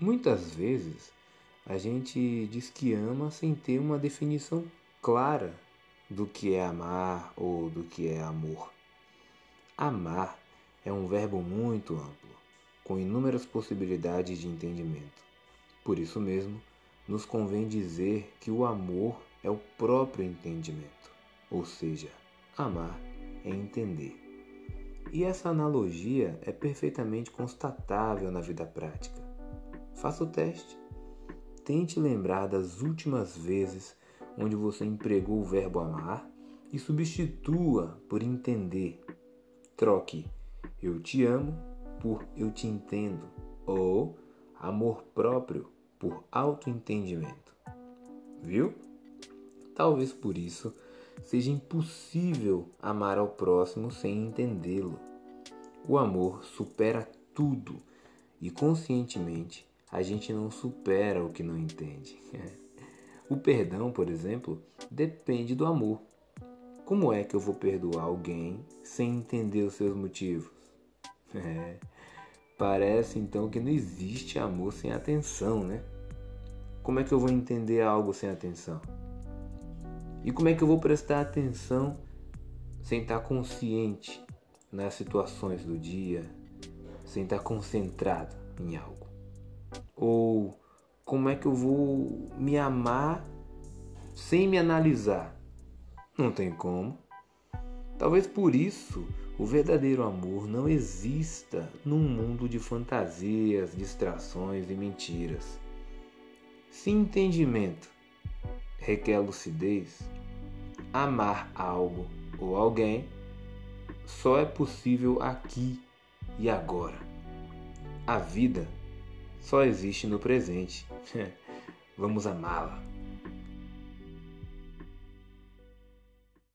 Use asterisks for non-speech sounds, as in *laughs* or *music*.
Muitas vezes a gente diz que ama sem ter uma definição clara do que é amar ou do que é amor. Amar é um verbo muito amplo, com inúmeras possibilidades de entendimento. Por isso mesmo, nos convém dizer que o amor é o próprio entendimento, ou seja, amar é entender. E essa analogia é perfeitamente constatável na vida prática. Faça o teste. Tente lembrar das últimas vezes onde você empregou o verbo amar e substitua por entender. Troque eu te amo por eu te entendo ou amor próprio por autoentendimento. Viu? Talvez por isso seja impossível amar ao próximo sem entendê-lo. O amor supera tudo e conscientemente a gente não supera o que não entende. *laughs* o perdão, por exemplo, depende do amor. Como é que eu vou perdoar alguém sem entender os seus motivos? *laughs* É, parece então que não existe amor sem atenção, né? Como é que eu vou entender algo sem atenção? E como é que eu vou prestar atenção sem estar consciente nas situações do dia, sem estar concentrado em algo? Ou como é que eu vou me amar sem me analisar? Não tem como. Talvez por isso o verdadeiro amor não exista num mundo de fantasias, distrações e mentiras. Se entendimento requer lucidez, amar algo ou alguém só é possível aqui e agora. A vida só existe no presente. *laughs* Vamos amá-la.